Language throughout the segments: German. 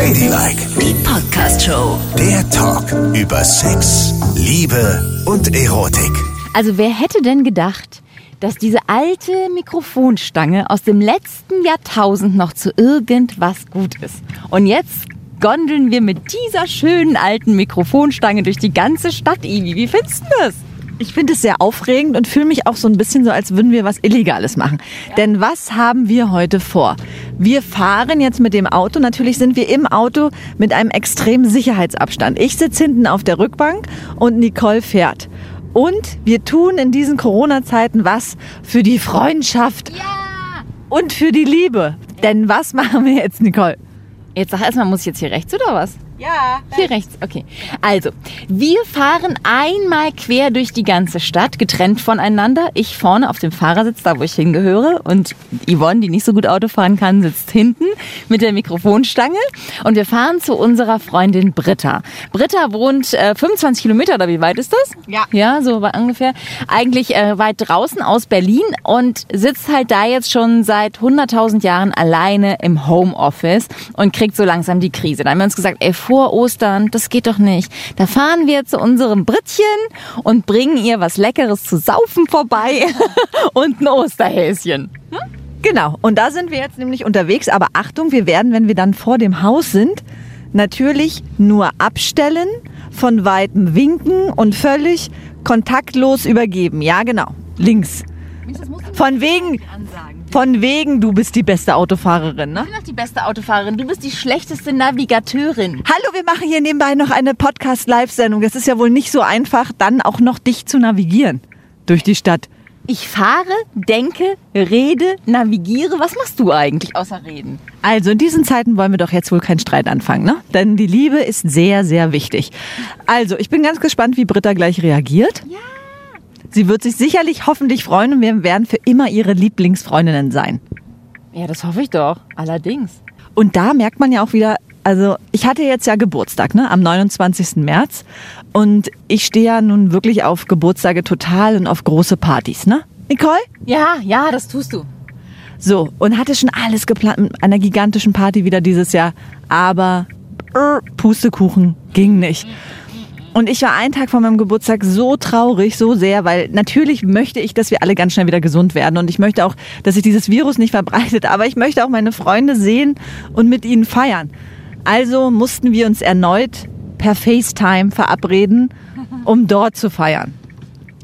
Ladylike, Die Podcast-Show. der Talk über Sex, Liebe und Erotik. Also wer hätte denn gedacht, dass diese alte Mikrofonstange aus dem letzten Jahrtausend noch zu irgendwas gut ist? Und jetzt gondeln wir mit dieser schönen alten Mikrofonstange durch die ganze Stadt, Ivi. Wie findest du das? Ich finde es sehr aufregend und fühle mich auch so ein bisschen so, als würden wir was Illegales machen. Denn was haben wir heute vor? Wir fahren jetzt mit dem Auto. Natürlich sind wir im Auto mit einem extremen Sicherheitsabstand. Ich sitze hinten auf der Rückbank und Nicole fährt. Und wir tun in diesen Corona-Zeiten was für die Freundschaft und für die Liebe. Denn was machen wir jetzt, Nicole? Jetzt sag erstmal, muss ich jetzt hier rechts oder was? Ja. Hier rechts, okay. Also, wir fahren einmal quer durch die ganze Stadt, getrennt voneinander. Ich vorne auf dem Fahrersitz, da wo ich hingehöre. Und Yvonne, die nicht so gut Auto fahren kann, sitzt hinten mit der Mikrofonstange. Und wir fahren zu unserer Freundin Britta. Britta wohnt äh, 25 Kilometer, oder wie weit ist das? Ja. Ja, so ungefähr. Eigentlich äh, weit draußen aus Berlin und sitzt halt da jetzt schon seit 100.000 Jahren alleine im Homeoffice und kriegt so langsam die Krise. Da haben wir uns gesagt, ey, vor Ostern, das geht doch nicht. Da fahren wir zu unserem Brittchen und bringen ihr was Leckeres zu saufen vorbei und ein Osterhäschen. Genau, und da sind wir jetzt nämlich unterwegs. Aber Achtung, wir werden, wenn wir dann vor dem Haus sind, natürlich nur abstellen, von weitem winken und völlig kontaktlos übergeben. Ja, genau. Links. Von wegen, von wegen, du bist die beste Autofahrerin, ne? Ich bin doch die beste Autofahrerin. Du bist die schlechteste Navigateurin. Hallo, wir machen hier nebenbei noch eine Podcast-Live-Sendung. Das ist ja wohl nicht so einfach, dann auch noch dich zu navigieren durch die Stadt. Ich fahre, denke, rede, navigiere. Was machst du eigentlich außer reden? Also in diesen Zeiten wollen wir doch jetzt wohl keinen Streit anfangen, ne? Denn die Liebe ist sehr, sehr wichtig. Also, ich bin ganz gespannt, wie Britta gleich reagiert. Ja. Sie wird sich sicherlich hoffentlich freuen und wir werden für immer ihre Lieblingsfreundinnen sein. Ja, das hoffe ich doch. Allerdings. Und da merkt man ja auch wieder, also ich hatte jetzt ja Geburtstag, ne, am 29. März. Und ich stehe ja nun wirklich auf Geburtstage total und auf große Partys, ne? Nicole? Ja, ja, das tust du. So, und hatte schon alles geplant mit einer gigantischen Party wieder dieses Jahr. Aber äh, Pustekuchen ging nicht. Und ich war einen Tag vor meinem Geburtstag so traurig, so sehr, weil natürlich möchte ich, dass wir alle ganz schnell wieder gesund werden. Und ich möchte auch, dass sich dieses Virus nicht verbreitet. Aber ich möchte auch meine Freunde sehen und mit ihnen feiern. Also mussten wir uns erneut per FaceTime verabreden, um dort zu feiern.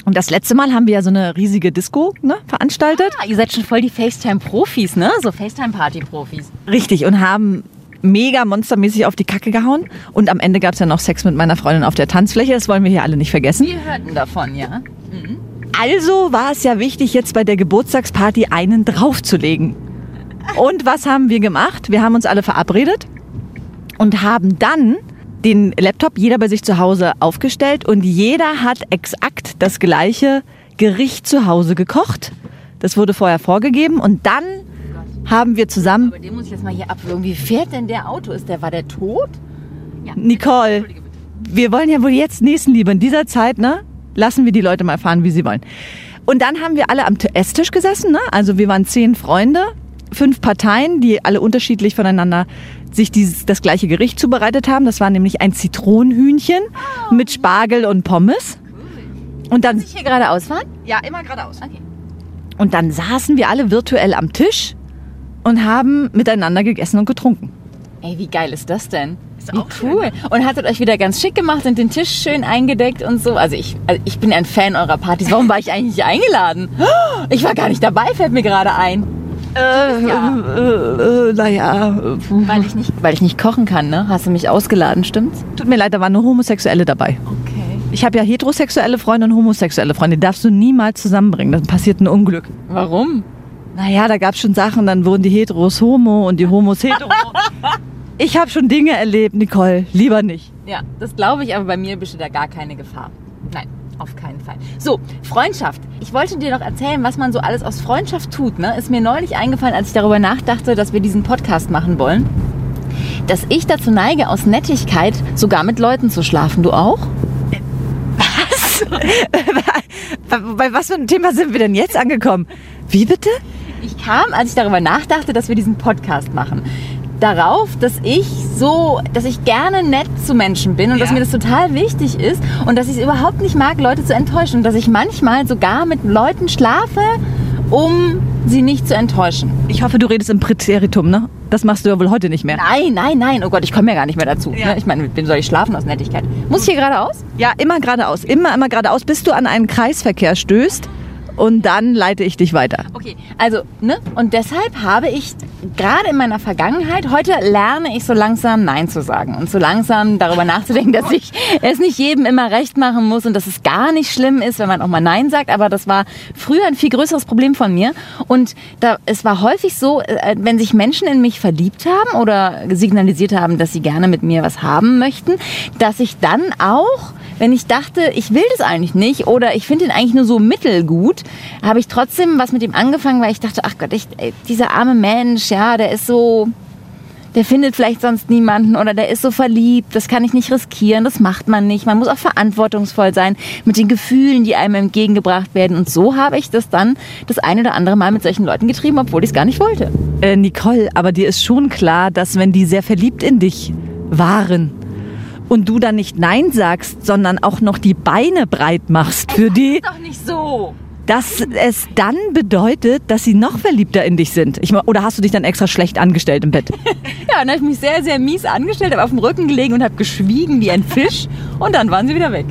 Und das letzte Mal haben wir ja so eine riesige Disco ne, veranstaltet. Ah, ihr seid schon voll die FaceTime-Profis, ne? So FaceTime-Party-Profis. Richtig, und haben mega monstermäßig auf die Kacke gehauen. Und am Ende gab es ja noch Sex mit meiner Freundin auf der Tanzfläche. Das wollen wir hier alle nicht vergessen. Wir hörten davon, ja. Also war es ja wichtig, jetzt bei der Geburtstagsparty einen draufzulegen. Und was haben wir gemacht? Wir haben uns alle verabredet und haben dann den Laptop jeder bei sich zu Hause aufgestellt und jeder hat exakt das gleiche Gericht zu Hause gekocht. Das wurde vorher vorgegeben und dann haben wir zusammen Aber den muss ich jetzt mal hier abwürgen. Wie fährt denn der Auto? Ist der, war der tot? Nicole, wir wollen ja wohl jetzt Nächstenliebe. In dieser Zeit, ne? Lassen wir die Leute mal fahren, wie sie wollen. Und dann haben wir alle am Esstisch gesessen, ne? Also wir waren zehn Freunde, fünf Parteien, die alle unterschiedlich voneinander sich dieses, das gleiche Gericht zubereitet haben. Das war nämlich ein Zitronenhühnchen mit Spargel und Pommes. Und dann, Ich hier geradeaus fahren? ja, immer geradeaus. Okay. Und dann saßen wir alle virtuell am Tisch und haben miteinander gegessen und getrunken. Ey, wie geil ist das denn? wie cool. Und hattet euch wieder ganz schick gemacht und den Tisch schön eingedeckt und so. Also ich, also ich bin ein Fan eurer Partys. Warum war ich eigentlich nicht eingeladen? Ich war gar nicht dabei, fällt mir gerade ein. Äh, Ja. äh, äh, naja, Weil ich nicht, weil ich nicht kochen kann, ne? Hast du mich ausgeladen, stimmt's? tut mir leid, da waren nur Homosexuelle dabei. Okay. Ich habe ja heterosexuelle Freunde und homosexuelle Freunde. Die darfst du niemals zusammenbringen. Dann passiert ein Unglück. Warum? Naja, da gab es schon Sachen, dann wurden die Heteros homo und die Homos hetero. ich habe schon Dinge erlebt, Nicole. Lieber nicht. Ja, das glaube ich, aber bei mir besteht da gar keine Gefahr. Nein, auf keinen Fall. So, Freundschaft. Ich wollte dir noch erzählen, was man so alles aus Freundschaft tut. Ne? Ist mir neulich eingefallen, als ich darüber nachdachte, dass wir diesen Podcast machen wollen, dass ich dazu neige, aus Nettigkeit sogar mit Leuten zu schlafen. Du auch? Bei was für einem Thema sind wir denn jetzt angekommen? Wie bitte? Kam, als ich darüber nachdachte, dass wir diesen Podcast machen, darauf, dass ich so, dass ich gerne nett zu Menschen bin und dass Ja. mir das total wichtig ist und dass ich es überhaupt nicht mag, Leute zu enttäuschen und dass ich manchmal sogar mit Leuten schlafe, um sie nicht zu enttäuschen. Ich hoffe, du redest im Präteritum, ne? Das machst du ja wohl heute nicht mehr. Nein, nein, nein. Oh Gott, ich komme ja gar nicht mehr dazu. Ja. Ne? Ich meine, mit wem soll ich schlafen aus Nettigkeit? Muss ich hier geradeaus? Ja, immer geradeaus. Immer, immer geradeaus, bis du an einen Kreisverkehr stößt. Und dann leite ich dich weiter. Okay, also, ne? Und deshalb habe ich gerade in meiner Vergangenheit, heute lerne ich so langsam Nein zu sagen und so langsam darüber nachzudenken, dass ich es nicht jedem immer recht machen muss und dass es gar nicht schlimm ist, wenn man auch mal Nein sagt. Aber das war früher ein viel größeres Problem von mir. Und da, es war häufig so, äh, wenn sich Menschen in mich verliebt haben oder signalisiert haben, dass sie gerne mit mir was haben möchten, dass ich dann auch wenn ich dachte, ich will das eigentlich nicht oder ich finde ihn eigentlich nur so mittelgut, habe ich trotzdem was mit ihm angefangen, weil ich dachte, ach Gott, ich, ey, dieser arme Mensch, ja, der ist so, der findet vielleicht sonst niemanden oder der ist so verliebt, das kann ich nicht riskieren, das macht man nicht. Man muss auch verantwortungsvoll sein mit den Gefühlen, die einem entgegengebracht werden. Und so habe ich das dann das eine oder andere Mal mit solchen Leuten getrieben, obwohl ich es gar nicht wollte. Äh, Nicole, aber dir ist schon klar, dass wenn die sehr verliebt in dich waren und du dann nicht Nein sagst, sondern auch noch die Beine breit machst für die, doch nicht so. dass es dann bedeutet, dass sie noch verliebter in dich sind. Ich, oder hast du dich dann extra schlecht angestellt im Bett? Ja, dann habe ich mich sehr, sehr mies angestellt, habe auf dem Rücken gelegen und habe geschwiegen wie ein Fisch und dann waren sie wieder weg.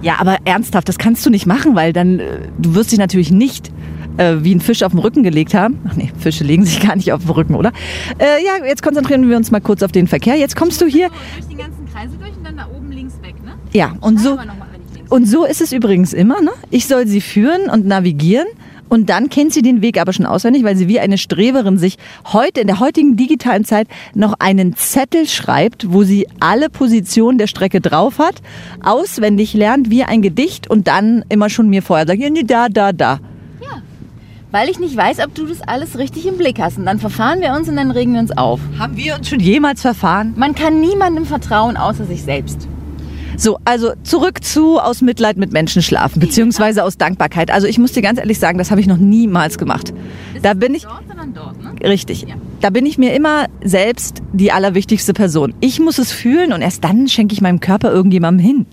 Ja, aber ernsthaft, das kannst du nicht machen, weil dann, äh, du wirst dich natürlich nicht äh, wie ein Fisch auf dem Rücken gelegt haben. Ach nee, Fische legen sich gar nicht auf dem Rücken, oder? Äh, ja, jetzt konzentrieren wir uns mal kurz auf den Verkehr. Jetzt kommst du hier. Durch die ganzen Kreise durch und dann da oben links weg, ne? Ja, und so, mal, und so ist es übrigens immer. Ne? Ich soll sie führen und navigieren. Und dann kennt sie den Weg aber schon auswendig, weil sie wie eine Streberin sich heute in der heutigen digitalen Zeit noch einen Zettel schreibt, wo sie alle Positionen der Strecke drauf hat, auswendig lernt wie ein Gedicht und dann immer schon mir vorher sagt, da, da, da. Weil ich nicht weiß, ob du das alles richtig im Blick hast. Und dann verfahren wir uns und dann regen wir uns auf. Haben wir uns schon jemals verfahren? Man kann niemandem vertrauen, außer sich selbst. So, also zurück zu aus Mitleid mit Menschen schlafen, beziehungsweise aus Dankbarkeit. Also ich muss dir ganz ehrlich sagen, das habe ich noch niemals gemacht. Da bin ich, Dort, dort, ne? richtig, Ja. da bin ich mir immer selbst die allerwichtigste Person. Ich muss es fühlen und erst dann schenke ich meinem Körper irgendjemandem hin.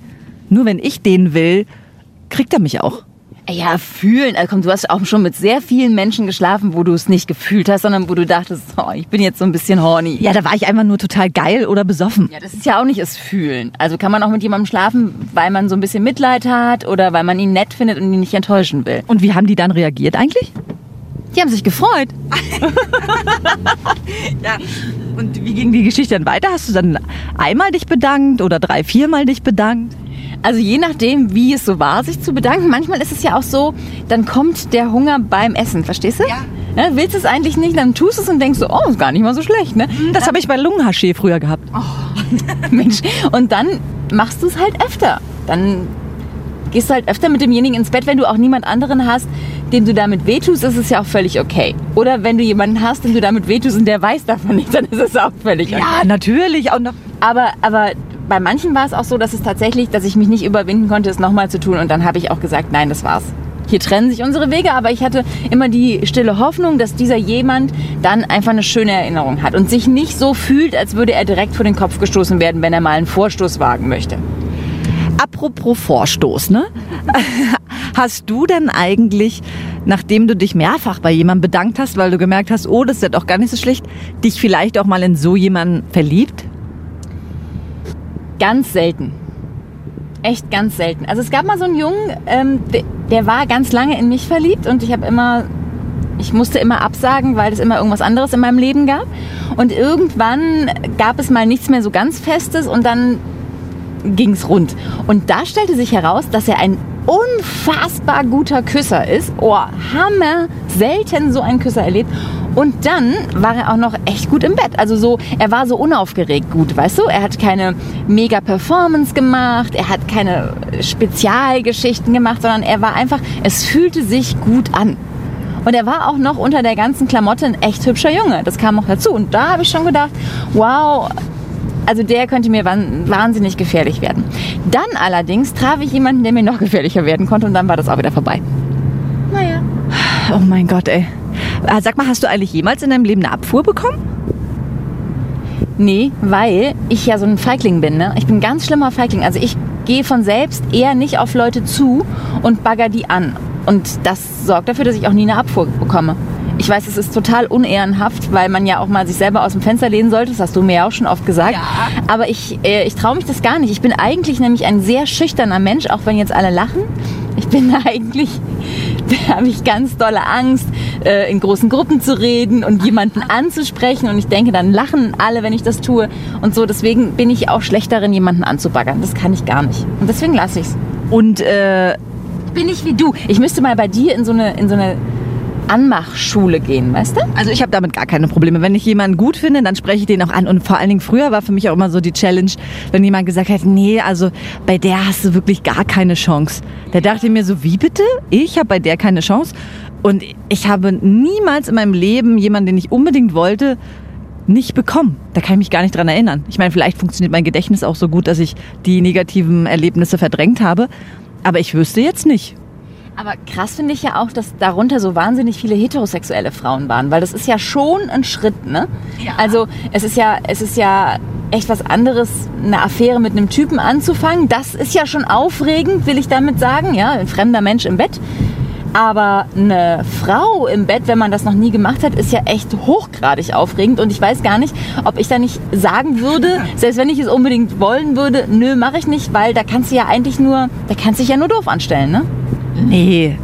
Nur wenn ich den will, kriegt er mich auch. Ja, fühlen. Also komm, du hast auch schon mit sehr vielen Menschen geschlafen, wo du es nicht gefühlt hast, sondern wo du dachtest, oh, ich bin jetzt so ein bisschen horny. Ja, da war ich einfach nur total geil oder besoffen. Ja, das ist ja auch nicht das Fühlen. Also kann man auch mit jemandem schlafen, weil man so ein bisschen Mitleid hat oder weil man ihn nett findet und ihn nicht enttäuschen will. Und wie haben die dann reagiert eigentlich? Die haben sich gefreut. Ja. Und wie ging die Geschichte dann weiter? Hast du dann einmal dich bedankt oder drei, viermal dich bedankt? Also je nachdem, wie es so war, sich zu bedanken. Manchmal ist es ja auch so, dann kommt der Hunger beim Essen, verstehst du? Ja. Ja, willst es eigentlich nicht, dann tust es und denkst so, oh, ist gar nicht mal so schlecht, ne? Das habe ich bei Lungenhaschee früher gehabt. Mensch. Und dann machst du es halt öfter. Dann gehst du halt öfter mit demjenigen ins Bett, wenn du auch niemand anderen hast, dem du damit wehtust, ist es ja auch völlig okay. Oder wenn du jemanden hast, dem du damit wehtust und der weiß davon nicht, dann ist es auch völlig okay. Ja, natürlich. Auch noch. Aber, aber bei manchen war es auch so, dass es tatsächlich, dass ich mich nicht überwinden konnte, es nochmal zu tun. Und dann habe ich auch gesagt, nein, das war's. Hier trennen sich unsere Wege, aber ich hatte immer die stille Hoffnung, dass dieser jemand dann einfach eine schöne Erinnerung hat und sich nicht so fühlt, als würde er direkt vor den Kopf gestoßen werden, wenn er mal einen Vorstoß wagen möchte. Apropos Vorstoß, ne? Hast du denn eigentlich, nachdem du dich mehrfach bei jemandem bedankt hast, weil du gemerkt hast, oh, das ist ja doch gar nicht so schlecht, dich vielleicht auch mal in so jemanden verliebt? Ganz selten. Echt ganz selten. Also es gab mal so einen Jungen, ähm, der, der war ganz lange in mich verliebt und ich habe immer, ich musste immer absagen, weil es immer irgendwas anderes in meinem Leben gab. Und irgendwann gab es mal nichts mehr so ganz Festes und dann ging's rund. Und da stellte sich heraus, dass er ein unfassbar guter Küsser ist. Oh, Hammer! Selten so einen Küsser erlebt. Und dann war er auch noch echt gut im Bett. Also so, er war so unaufgeregt gut, weißt du? Er hat keine mega Performance gemacht, er hat keine Spezialgeschichten gemacht, sondern er war einfach, es fühlte sich gut an. Und er war auch noch unter der ganzen Klamotte ein echt hübscher Junge. Das kam auch dazu. Und da habe ich schon gedacht, wow, also der könnte mir wahnsinnig gefährlich werden. Dann allerdings traf ich jemanden, der mir noch gefährlicher werden konnte und dann war das auch wieder vorbei. Naja. Oh mein Gott, ey. Ah, Sag mal, hast du eigentlich jemals in deinem Leben eine Abfuhr bekommen? Nee, weil ich ja so ein Feigling bin. Ne? Ich bin ein ganz schlimmer Feigling. Also ich gehe von selbst eher nicht auf Leute zu und bagger die an. Und das sorgt dafür, dass ich auch nie eine Abfuhr bekomme. Ich weiß, es ist total unehrenhaft, weil man ja auch mal sich selber aus dem Fenster lehnen sollte. Das hast du mir ja auch schon oft gesagt. Ja. Aber ich, äh, ich traue mich das gar nicht. Ich bin eigentlich nämlich ein sehr schüchterner Mensch, auch wenn jetzt alle lachen. Ich bin eigentlich, da habe ich ganz dolle Angst, äh, in großen Gruppen zu reden und jemanden anzusprechen. Und ich denke, dann lachen alle, wenn ich das tue. Und so, deswegen bin ich auch schlecht darin, jemanden anzubaggern. Das kann ich gar nicht. Und deswegen lasse ich es. Und äh, Bin ich wie du. Ich müsste mal bei dir in so eine, in so eine Anmachschule gehen, weißt du? Also ich habe damit gar keine Probleme. Wenn ich jemanden gut finde, dann spreche ich den auch an. Und vor allen Dingen früher war für mich auch immer so die Challenge, wenn jemand gesagt hat, nee, also bei der hast du wirklich gar keine Chance. Da dachte ich mir so, wie bitte? Ich habe bei der keine Chance. Und ich habe niemals in meinem Leben jemanden, den ich unbedingt wollte, nicht bekommen. Da kann ich mich gar nicht dran erinnern. Ich meine, vielleicht funktioniert mein Gedächtnis auch so gut, dass ich die negativen Erlebnisse verdrängt habe. Aber ich wüsste jetzt nicht. Aber krass finde ich ja auch, dass darunter so wahnsinnig viele heterosexuelle Frauen waren, weil das ist ja schon ein Schritt, ne? Ja. Also es ist ja, es ist ja echt was anderes, eine Affäre mit einem Typen anzufangen. Das ist ja schon aufregend, will ich damit sagen, ja, ein fremder Mensch im Bett. Aber eine Frau im Bett, wenn man das noch nie gemacht hat, ist ja echt hochgradig aufregend. Und ich weiß gar nicht, ob ich da nicht sagen würde, selbst wenn ich es unbedingt wollen würde, nö, mache ich nicht, weil da kannst du ja eigentlich nur, da kannst du dich ja nur doof anstellen, ne? Nee,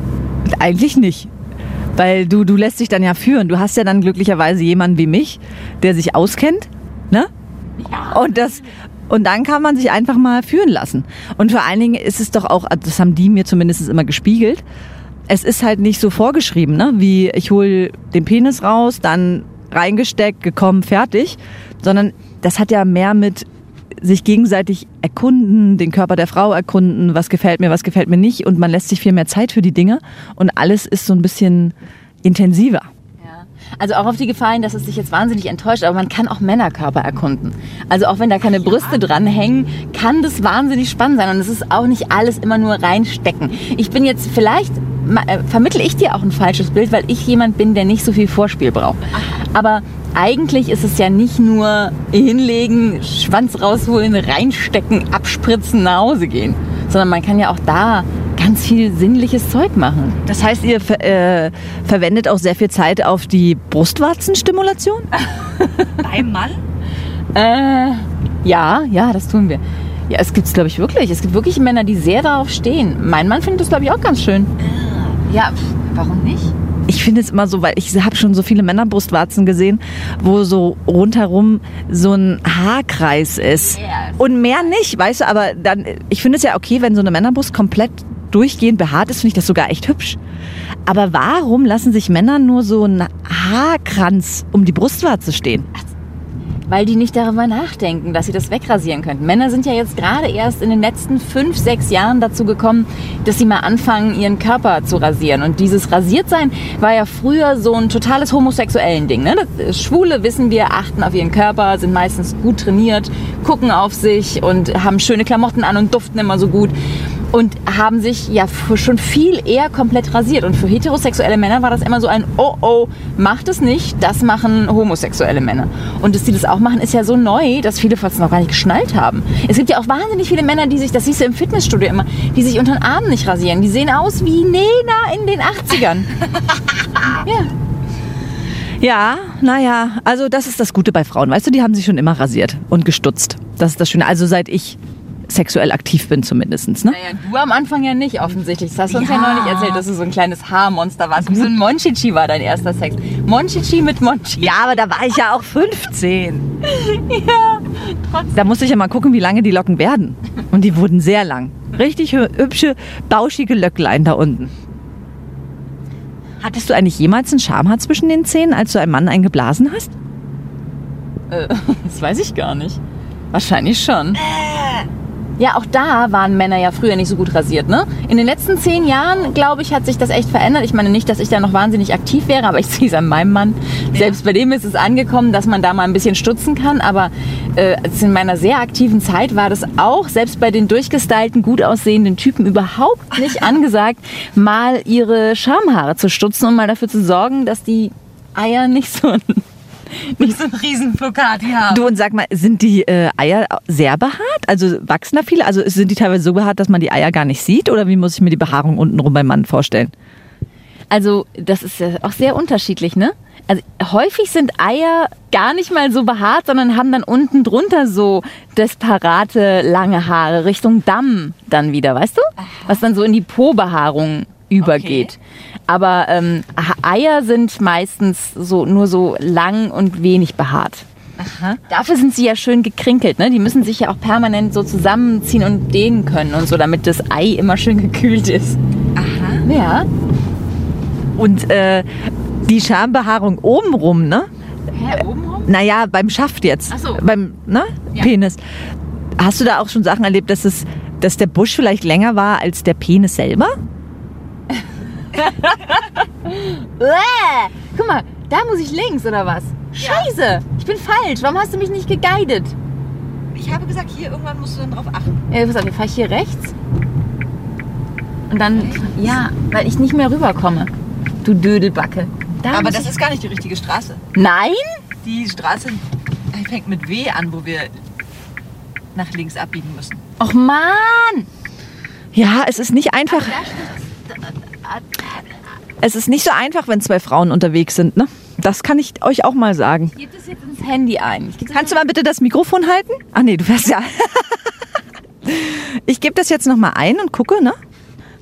eigentlich nicht. Weil du, du lässt dich dann ja führen. Du hast ja dann glücklicherweise jemanden wie mich, der sich auskennt, ne? Ja. Und das, und dann kann man sich einfach mal führen lassen. Und vor allen Dingen ist es doch auch, das haben die mir zumindest immer gespiegelt, es ist halt nicht so vorgeschrieben, ne? wie ich hole den Penis raus, dann reingesteckt, gekommen, fertig, sondern das hat ja mehr mit sich gegenseitig erkunden, den Körper der Frau erkunden, was gefällt mir, was gefällt mir nicht und man lässt sich viel mehr Zeit für die Dinge und alles ist so ein bisschen intensiver. Also auch auf die Gefahr hin, dass es dich jetzt wahnsinnig enttäuscht, aber man kann auch Männerkörper erkunden. Also auch wenn da keine Brüste dran hängen, kann das wahnsinnig spannend sein und es ist auch nicht alles immer nur reinstecken. Ich bin jetzt vielleicht vermittle ich dir auch ein falsches Bild, weil ich jemand bin, der nicht so viel Vorspiel braucht. Aber eigentlich ist es ja nicht nur hinlegen, Schwanz rausholen, reinstecken, abspritzen, nach Hause gehen, sondern man kann ja auch da ganz viel sinnliches Zeug machen. Das heißt, ihr ver äh, verwendet auch sehr viel Zeit auf die Brustwarzenstimulation? Beim Mann? Äh, ja, ja, das tun wir. Ja, es gibt's glaube ich wirklich. Es gibt wirklich Männer, die sehr darauf stehen. Mein Mann findet das glaube ich auch ganz schön. Ja, pf, warum nicht? Ich finde es immer so, weil ich habe schon so viele Männerbrustwarzen gesehen, wo so rundherum so ein Haarkreis ist. Yes. Und mehr nicht, weißt du, aber dann, ich finde es ja okay, wenn so eine Männerbrust komplett durchgehend behaart ist, finde ich das sogar echt hübsch. Aber warum lassen sich Männer nur so einen Haarkranz um die Brustwarze stehen? Weil die nicht darüber nachdenken, dass sie das wegrasieren könnten. Männer sind ja jetzt gerade erst in den letzten fünf, sechs Jahren dazu gekommen, dass sie mal anfangen, ihren Körper zu rasieren. Und dieses Rasiertsein war ja früher so ein totales homosexuellen Ding. Ne? Das, Schwule, wissen wir, achten auf ihren Körper, sind meistens gut trainiert, gucken auf sich und haben schöne Klamotten an und duften immer so gut. Und haben sich ja schon viel eher komplett rasiert. Und für heterosexuelle Männer war das immer so ein Oh oh, macht es nicht, das machen homosexuelle Männer. Und dass die das auch machen, ist ja so neu, dass viele fast noch gar nicht geschnallt haben. Es gibt ja auch wahnsinnig viele Männer, die sich, das siehst du im Fitnessstudio immer, die sich unter den Armen nicht rasieren. Die sehen aus wie Nena in den 80ern. ja. Ja, naja, also das ist das Gute bei Frauen. Weißt du, die haben sich schon immer rasiert und gestutzt. Das ist das Schöne. Also seit ich sexuell aktiv bin zumindest. Ne? Naja, du am Anfang ja nicht offensichtlich. Das hast du uns ja, Ja. neulich erzählt, dass du so ein kleines Haarmonster warst. Wie so ein Monchichi war dein erster Sex. Monchichi mit Monchichi. Ja, aber da war ich ja auch 15. Ja, trotzdem. Da musste ich ja mal gucken, wie lange die Locken werden. Und die wurden sehr lang. Richtig hü- hübsche, bauschige Löcklein da unten. Hattest du eigentlich jemals ein Schamhaar zwischen den Zähnen, als du einem Mann eingeblasen hast? Äh, das weiß ich gar nicht. Wahrscheinlich schon. Ja, auch da waren Männer ja früher nicht so gut rasiert, ne? In den letzten zehn Jahren, glaube ich, hat sich das echt verändert. Ich meine nicht, dass ich da noch wahnsinnig aktiv wäre, aber ich sehe es an meinem Mann. Selbst bei dem ist es angekommen, dass man da mal ein bisschen stutzen kann. Aber äh, in meiner sehr aktiven Zeit war das auch, selbst bei den durchgestylten, gut aussehenden Typen, überhaupt nicht angesagt, mal ihre Schamhaare zu stutzen und mal dafür zu sorgen, dass die Eier nicht so nicht so ein riesen Flocati haben. Du und sag mal, sind die äh, Eier sehr behaart? Also wachsen da viele? Also sind die teilweise so behaart, dass man die Eier gar nicht sieht? Oder wie muss ich mir die Behaarung untenrum beim Mann vorstellen? Also das ist ja auch sehr unterschiedlich, ne? Also häufig sind Eier gar nicht mal so behaart, sondern haben dann unten drunter so desperate lange Haare Richtung Damm dann wieder, weißt du? Was dann so in die Po-Behaarung übergeht. Aber ähm, Eier sind meistens so nur so lang und wenig behaart. Dafür sind sie ja schön gekrinkelt, ne? Die müssen sich ja auch permanent so zusammenziehen und dehnen können und so, damit das Ei immer schön gekühlt ist. Aha. Ja. Und äh, die Schambehaarung obenrum, ne? Hä, obenrum? Naja, beim Schaft jetzt. Ach so. Beim ne? Ja. Penis. Hast du da auch schon Sachen erlebt, dass, es, dass der Busch vielleicht länger war als der Penis selber? Guck mal, da muss ich links oder was? Scheiße, ich bin falsch. Warum hast du mich nicht geguidet? Ich habe gesagt, hier irgendwann musst du dann drauf achten. Äh, pass auf, ich fahre hier rechts. Und dann, ja, weil ich nicht mehr rüberkomme. Du Dödelbacke. Da muss ich- ist gar nicht die richtige Straße. Nein? Die Straße fängt mit W an, wo wir nach links abbiegen müssen. Och Mann! Ja, es ist nicht einfach. Es ist nicht so einfach, wenn zwei Frauen unterwegs sind, ne? Das kann ich euch auch mal sagen. Ich gebe das jetzt ins Handy ein. Kannst du mal bitte das Mikrofon halten? Ach nee, du fährst ja. Ich gebe das jetzt noch mal ein und gucke, ne?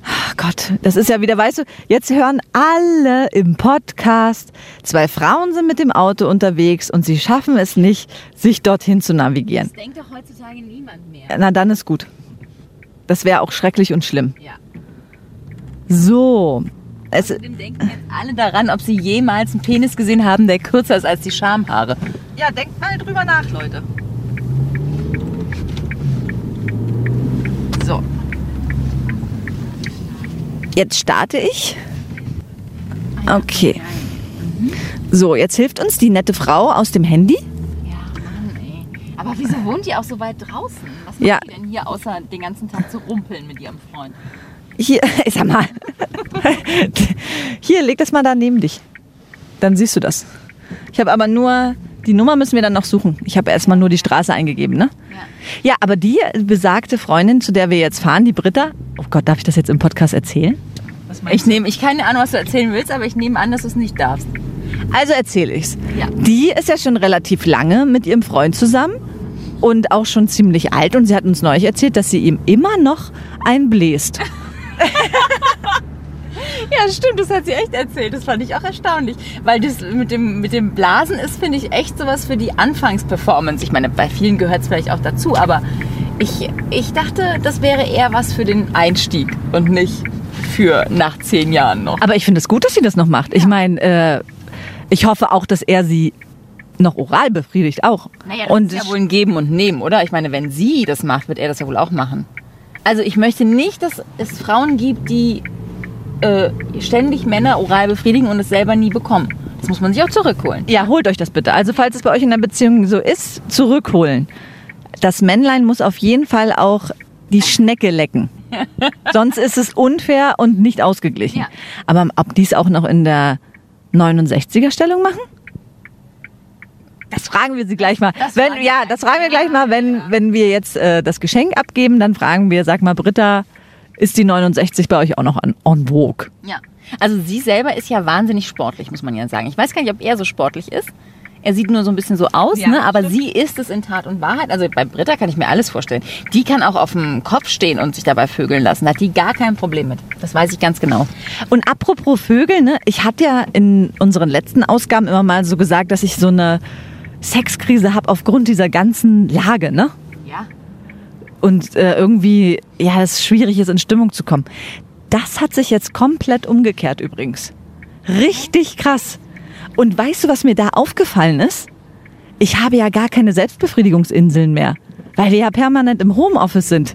Ach Gott, das ist ja wieder, weißt du, jetzt hören alle im Podcast, zwei Frauen sind mit dem Auto unterwegs und sie schaffen es nicht, sich dorthin zu navigieren. Das denkt doch heutzutage niemand mehr. Na, dann ist gut. Das wäre auch schrecklich und schlimm. Ja. So. Es, Außerdem denken jetzt alle daran, ob sie jemals einen Penis gesehen haben, der kürzer ist als die Schamhaare. ja, denkt mal drüber nach, Leute. So. Jetzt starte ich. Okay. So, jetzt hilft uns die nette Frau aus dem Handy. Ja, Mann, ey. Aber wieso wohnt ihr auch so weit draußen? Was macht Ja. ihr denn hier, außer den ganzen Tag zu rumpeln mit ihrem Freund? Hier, sag mal. Hier, leg das mal da neben dich. Dann siehst du das. Ich habe aber nur, die Nummer müssen wir dann noch suchen. Ich habe erstmal nur die Straße eingegeben, ne? Ja. Ja, aber die besagte Freundin, zu der wir jetzt fahren, die Britta, oh Gott, darf ich das jetzt im Podcast erzählen? Was Ich nehme, ich keine Ahnung, was du erzählen willst, aber ich nehme an, dass du es nicht darfst. Also erzähle ich's. Ja. Die ist ja schon relativ lange mit ihrem Freund zusammen und auch schon ziemlich alt und sie hat uns neulich erzählt, dass sie ihm immer noch einbläst. Ja, stimmt, das hat sie echt erzählt. Das fand ich auch erstaunlich. Weil das mit dem, mit dem Blasen ist, finde ich, echt sowas für die Anfangsperformance. Ich meine, bei vielen gehört es vielleicht auch dazu, aber ich, ich dachte, das wäre eher was für den Einstieg und nicht für nach zehn Jahren noch. Aber ich finde es gut, dass sie das noch macht. Ich meine, äh, ich hoffe auch, dass er sie noch oral befriedigt auch. Naja, das und ist ja wohl ein Geben und Nehmen, oder? Ich meine, wenn sie das macht, wird er das ja wohl auch machen. Also ich möchte nicht, dass es Frauen gibt, die äh, ständig Männer oral befriedigen und es selber nie bekommen. Das muss man sich auch zurückholen. ja, holt euch das bitte. Also falls es bei euch in der Beziehung so ist, zurückholen. Das Männlein muss auf jeden Fall auch die Schnecke lecken. Sonst ist es unfair und nicht ausgeglichen. Ja. Aber ob die es auch noch in der 69er Stellung machen? Das fragen wir sie gleich mal. Das wenn, ja, das fragen wir gleich mal, wenn, wenn wir jetzt äh, das Geschenk abgeben, dann fragen wir, sag mal, Britta, ist die 69 bei euch auch noch an on vogue? Ja. Also sie selber ist ja wahnsinnig sportlich, muss man ja sagen. Ich weiß gar nicht, ob er so sportlich ist. Er sieht nur so ein bisschen so aus, Ja, ne? aber sie ist es in Tat und Wahrheit. Also bei Britta kann ich mir alles vorstellen. Die kann auch auf dem Kopf stehen und sich dabei vögeln lassen. Da hat die gar kein Problem mit. Das weiß ich ganz genau. Und apropos Vögel, ne, ich hatte ja in unseren letzten Ausgaben immer mal so gesagt, dass ich so eine Sexkrise habe aufgrund dieser ganzen Lage, ne? Ja. Und äh, irgendwie, ja, es schwierig ist, in Stimmung zu kommen. Das hat sich jetzt komplett umgekehrt übrigens. Richtig krass. Und weißt du, was mir da aufgefallen ist? Ich habe ja gar keine Selbstbefriedigungsinseln mehr, weil wir ja permanent im Homeoffice sind.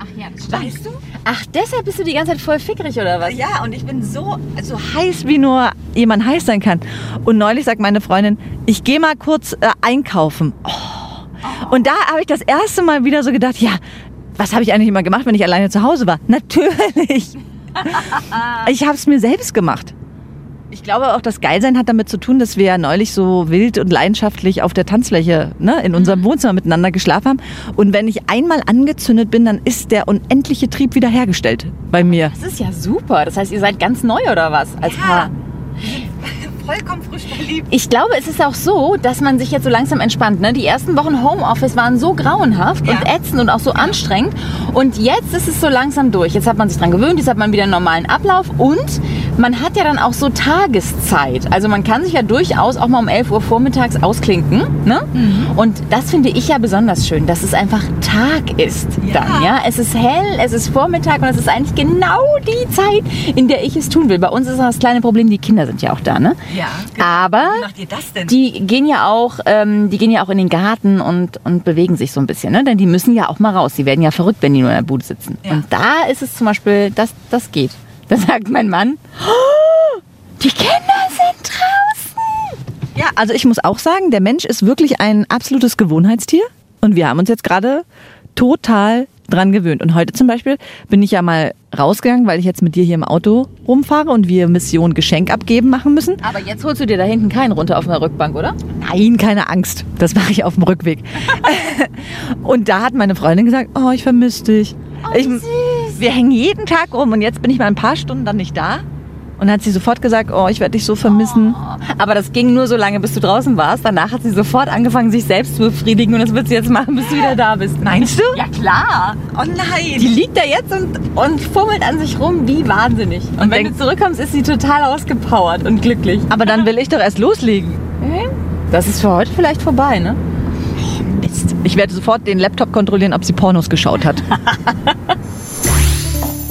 Ach ja, das stimmt. Weißt du? Ach, deshalb bist du die ganze Zeit voll fickrig oder was? Ja, und ich bin so, so heiß, wie nur jemand heiß sein kann. Und neulich sagt meine Freundin, ich gehe mal kurz äh, einkaufen. Oh. Und da habe ich das erste Mal wieder so gedacht, ja, was habe ich eigentlich immer gemacht, wenn ich alleine zu Hause war? Natürlich. ich habe es mir selbst gemacht. Ich glaube auch, das Geilsein hat damit zu tun, dass wir ja neulich so wild und leidenschaftlich auf der Tanzfläche ne, in unserem Wohnzimmer miteinander geschlafen haben. Und wenn ich einmal angezündet bin, dann ist der unendliche Trieb wiederhergestellt bei mir. Das ist ja super. Das heißt, ihr seid ganz neu oder was als Paar? Vollkommen frisch verliebt. Ich glaube, es ist auch so, dass man sich jetzt so langsam entspannt. Ne? Die ersten Wochen Homeoffice waren so grauenhaft Ja. und ätzend und auch so anstrengend. Und jetzt ist es so langsam durch. Jetzt hat man sich dran gewöhnt, jetzt hat man wieder einen normalen Ablauf und man hat ja dann auch so Tageszeit. Also man kann sich ja durchaus auch mal um 11 Uhr vormittags ausklinken. Ne? Und das finde ich ja besonders schön, dass es einfach Tag ist dann. Ja? Es ist hell, es ist Vormittag und es ist eigentlich genau die Zeit, in der ich es tun will. Bei uns ist das kleine Problem, die Kinder sind ja auch da. Ne? Ja, Aber Wie macht ihr das denn? die gehen ja auch, ähm, die gehen ja auch in den Garten und, und bewegen sich so ein bisschen, ne? Denn die müssen ja auch mal raus. Die werden ja verrückt, wenn die nur in der Bude sitzen. Ja. Und da ist es zum Beispiel, das, das geht. Da sagt mein Mann, "Oh, die Kinder sind draußen. Ja, also ich muss auch sagen, der Mensch ist wirklich ein absolutes Gewohnheitstier. Und wir haben uns jetzt gerade total dran gewöhnt. Und heute zum Beispiel bin ich ja mal rausgegangen, weil ich jetzt mit dir hier im Auto rumfahre und wir Mission Geschenk abgeben machen müssen. Aber jetzt holst du dir da hinten keinen runter auf einer Rückbank, oder? Nein, keine Angst. Das mache ich auf dem Rückweg. und da hat meine Freundin gesagt, oh, ich vermisse dich. ich, Wir hängen jeden Tag rum und jetzt bin ich mal ein paar Stunden dann nicht da. Und dann hat sie sofort gesagt, oh, ich werde dich so vermissen. Aber das ging nur so lange, bis du draußen warst. Danach hat sie sofort angefangen, sich selbst zu befriedigen. Und das wird sie jetzt machen, bis du wieder da bist. Meinst du? Ja, klar. Oh nein. Die liegt da jetzt und, und fummelt an sich rum wie wahnsinnig. Und, wenn denk- du zurückkommst, ist sie total ausgepowert und glücklich. Aber dann will ich doch erst loslegen. Das ist für heute vielleicht vorbei, ne? Mist. Ich werde sofort den Laptop kontrollieren, ob sie Pornos geschaut hat.